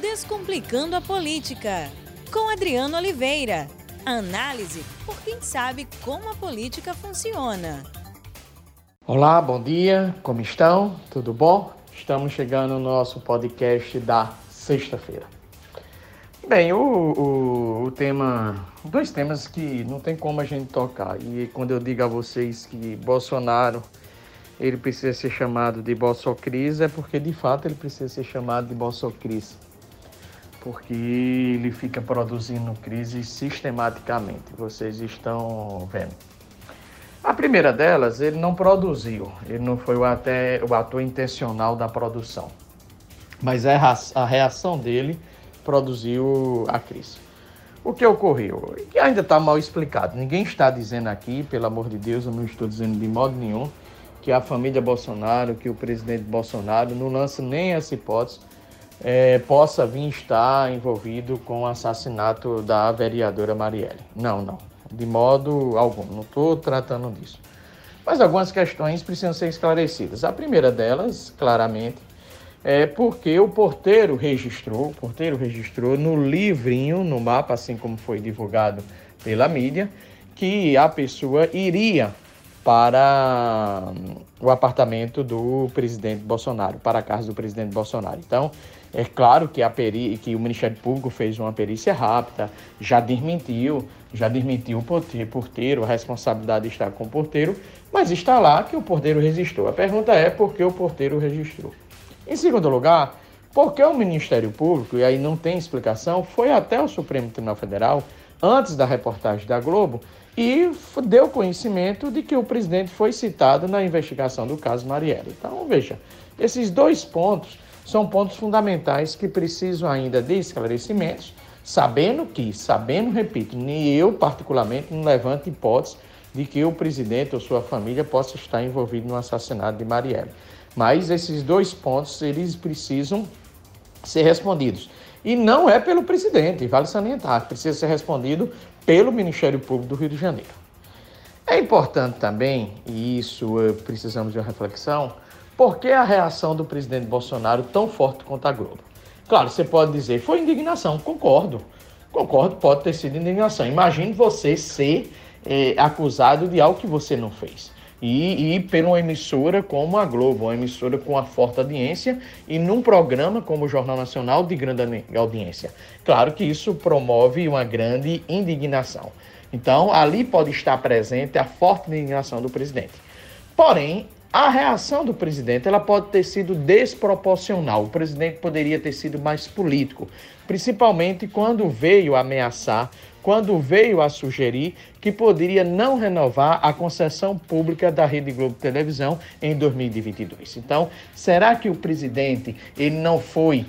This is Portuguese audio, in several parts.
Descomplicando a Política, com Adriano Oliveira. Análise por quem sabe como a política funciona. Olá, bom dia, como estão? Tudo bom? Estamos chegando no nosso podcast da sexta-feira. Bem, o, o, o, tema, dois temas que não tem como a gente tocar. E quando eu digo a vocês que Bolsonaro ele precisa ser chamado de Bolsocris, é porque de fato ele precisa ser chamado de Bolsocris porque ele fica produzindo crise sistematicamente. Vocês estão vendo. A primeira delas, ele não produziu, ele não foi o, até, o ator intencional da produção, mas a reação dele produziu a crise. O que ocorreu? Que ainda está mal explicado. Ninguém está dizendo aqui, pelo amor de Deus, eu não estou dizendo de modo nenhum, que a família Bolsonaro, que o presidente Bolsonaro não lança nem essa hipótese é, possa vir estar envolvido com o assassinato da vereadora Marielle. Não, não, de modo algum, não estou tratando disso. Mas algumas questões precisam ser esclarecidas. A primeira delas, claramente, é porque o porteiro registrou, o porteiro registrou no livrinho, no mapa, assim como foi divulgado pela mídia, que a pessoa iria para o apartamento do presidente Bolsonaro, para a casa do presidente Bolsonaro. Então, é claro que, a peri que o Ministério Público fez uma perícia rápida, já desmentiu, já desmentiu o porteiro, a responsabilidade está com o porteiro, mas está lá que o porteiro registrou. A pergunta é por que o porteiro registrou. Em segundo lugar, porque o Ministério Público, e aí não tem explicação, foi até o Supremo Tribunal Federal, antes da reportagem da Globo, e deu conhecimento de que o presidente foi citado na investigação do caso Marielle. Então, veja, esses dois pontos são pontos fundamentais que precisam ainda de esclarecimentos, sabendo que, sabendo, repito, nem eu particularmente não levanto hipótese de que o presidente ou sua família possa estar envolvido no assassinato de Marielle. Mas esses dois pontos, eles precisam ser respondidos. E não é pelo presidente, vale salientar, precisa ser respondido pelo Ministério Público do Rio de Janeiro. É importante também, e isso eh, precisamos de uma reflexão, por que a reação do presidente Bolsonaro tão forte contra a Globo? Claro, você pode dizer, foi indignação, concordo. Concordo, pode ter sido indignação. Imagine você ser é, acusado de algo que você não fez. E, e por uma emissora como a Globo, uma emissora com uma forte audiência e num programa como o Jornal Nacional de grande audiência. Claro que isso promove uma grande indignação. Então, ali pode estar presente a forte indignação do presidente. Porém, a reação do presidente ela pode ter sido desproporcional. O presidente poderia ter sido mais político, principalmente quando veio ameaçar, quando veio a sugerir que poderia não renovar a concessão pública da Rede Globo Televisão em 2022. Então, será que o presidente ele não foi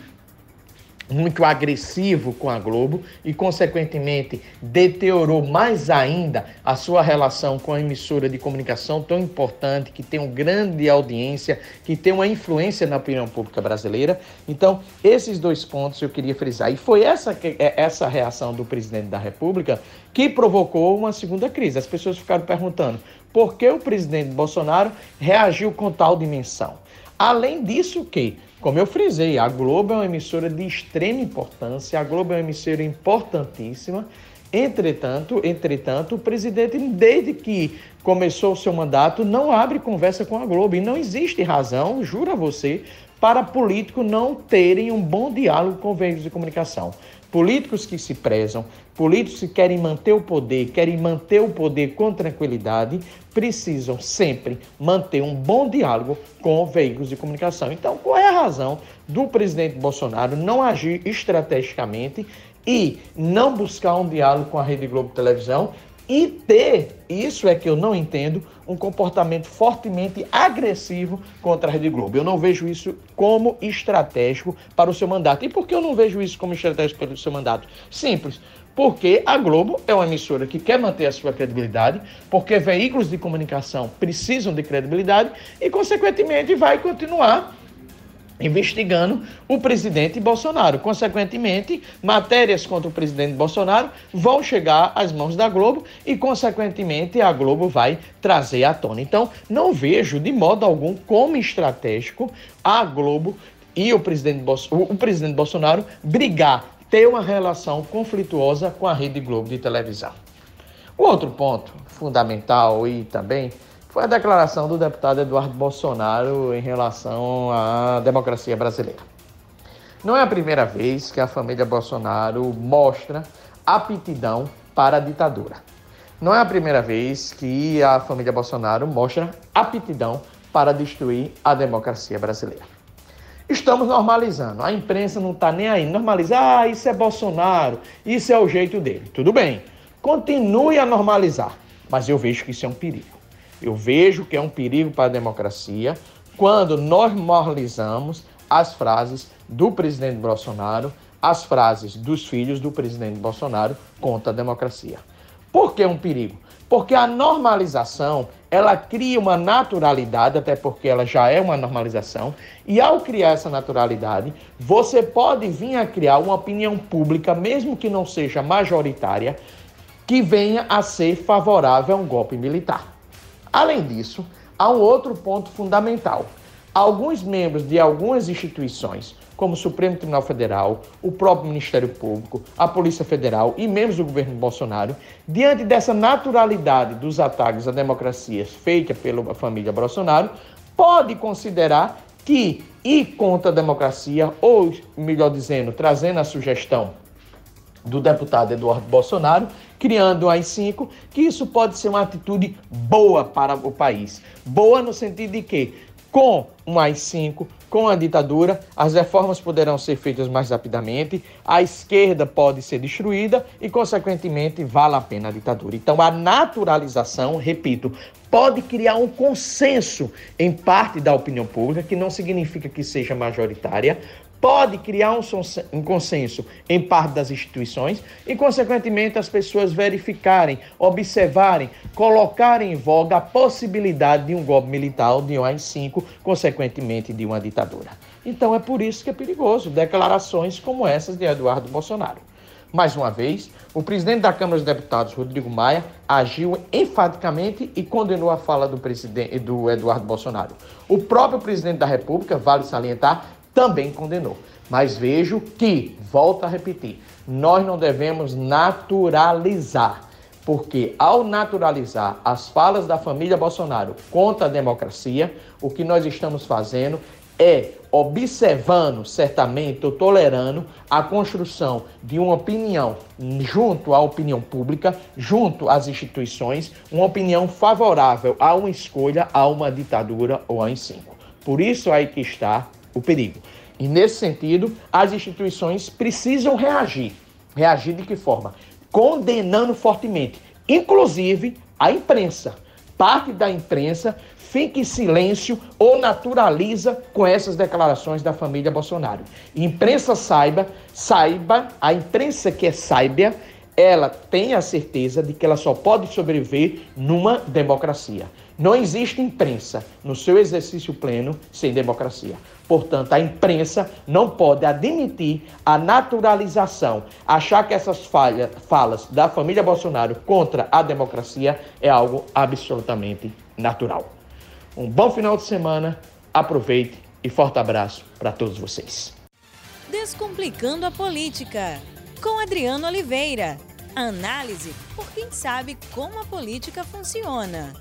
muito agressivo com a Globo e, consequentemente, deteriorou mais ainda a sua relação com a emissora de comunicação tão importante, que tem uma grande audiência, que tem uma influência na opinião pública brasileira. Então, esses dois pontos eu queria frisar. E foi essa, é, essa reação do presidente da República que provocou uma segunda crise. As pessoas ficaram perguntando por que o presidente Bolsonaro reagiu com tal dimensão. Além disso, que como eu frisei, a Globo é uma emissora de extrema importância, a Globo é uma emissora importantíssima. Entretanto, entretanto, o presidente, desde que começou o seu mandato, não abre conversa com a Globo. E não existe razão, juro a você, para políticos não terem um bom diálogo com veículos de comunicação. Políticos que se prezam, políticos que querem manter o poder, querem manter o poder com tranquilidade, precisam sempre manter um bom diálogo com veículos de comunicação. Então, qual razão do presidente Bolsonaro não agir estrategicamente e não buscar um diálogo com a Rede Globo Televisão e ter, isso é que eu não entendo, um comportamento fortemente agressivo contra a Rede Globo. Eu não vejo isso como estratégico para o seu mandato. E por que eu não vejo isso como estratégico para o seu mandato? Simples. Porque a Globo é uma emissora que quer manter a sua credibilidade, porque veículos de comunicação precisam de credibilidade e, consequentemente, vai continuar investigando o presidente Bolsonaro. Consequentemente, matérias contra o presidente Bolsonaro vão chegar às mãos da Globo e, consequentemente, a Globo vai trazer à tona. Então, não vejo de modo algum como estratégico a Globo e o presidente, o presidente Bolsonaro brigar, ter uma relação conflituosa com a Rede Globo de televisão. O outro ponto fundamental e também foi a declaração do deputado Eduardo Bolsonaro em relação à democracia brasileira. Não é a primeira vez que a família Bolsonaro mostra aptidão para a ditadura. Não é a primeira vez que a família Bolsonaro mostra aptidão para destruir a democracia brasileira. Estamos normalizando. A imprensa não está nem aí. Normalizar, ah, isso é Bolsonaro, isso é o jeito dele. Tudo bem. Continue a normalizar. Mas eu vejo que isso é um perigo. Eu vejo que é um perigo para a democracia quando normalizamos as frases do presidente Bolsonaro, as frases dos filhos do presidente Bolsonaro contra a democracia. Por que é um perigo? Porque a normalização, ela cria uma naturalidade, até porque ela já é uma normalização, e ao criar essa naturalidade, você pode vir a criar uma opinião pública, mesmo que não seja majoritária, que venha a ser favorável a um golpe militar. Além disso, há um outro ponto fundamental. Alguns membros de algumas instituições, como o Supremo Tribunal Federal, o próprio Ministério Público, a Polícia Federal e membros do governo Bolsonaro, diante dessa naturalidade dos ataques à democracia feita pela família Bolsonaro, pode considerar que ir contra a democracia, ou melhor dizendo, trazendo a sugestão do deputado Eduardo Bolsonaro, criando um AI-5, que isso pode ser uma atitude boa para o país. Boa no sentido de que, com um AI-5, com a ditadura, as reformas poderão ser feitas mais rapidamente, a esquerda pode ser destruída e, consequentemente, vale a pena a ditadura. Então, a naturalização, repito, pode criar um consenso em parte da opinião pública, que não significa que seja majoritária, pode criar um, um, consenso em parte das instituições e, consequentemente, as pessoas verificarem, observarem, colocarem em voga a possibilidade de um golpe militar de um AI-5, consequentemente de uma ditadura. Então é por isso que é perigoso declarações como essas de Eduardo Bolsonaro. Mais uma vez, o presidente da Câmara dos Deputados, Rodrigo Maia, agiu enfaticamente e condenou a fala do presidente do Eduardo Bolsonaro. O próprio presidente da República, vale salientar, também condenou. Mas vejo que, volto a repetir, nós não devemos naturalizar, porque ao naturalizar as falas da família Bolsonaro contra a democracia, o que nós estamos fazendo é observando, certamente, ou tolerando a construção de uma opinião junto à opinião pública, junto às instituições, uma opinião favorável a uma escolha, a uma ditadura ou a ensino. Por isso aí que está o perigo. E nesse sentido, as instituições precisam reagir. Reagir de que forma? Condenando fortemente, inclusive a imprensa. Parte da imprensa fica em silêncio ou naturaliza com essas declarações da família Bolsonaro. Imprensa saiba, saiba, a imprensa que é sábia, ela tem a certeza de que ela só pode sobreviver numa democracia. Não existe imprensa no seu exercício pleno sem democracia. Portanto, a imprensa não pode admitir a naturalização, achar que essas falhas, falas da família Bolsonaro contra a democracia é algo absolutamente natural. Um bom final de semana, aproveite e forte abraço para todos vocês. Descomplicando a política, com Adriano Oliveira. Análise por quem sabe como a política funciona.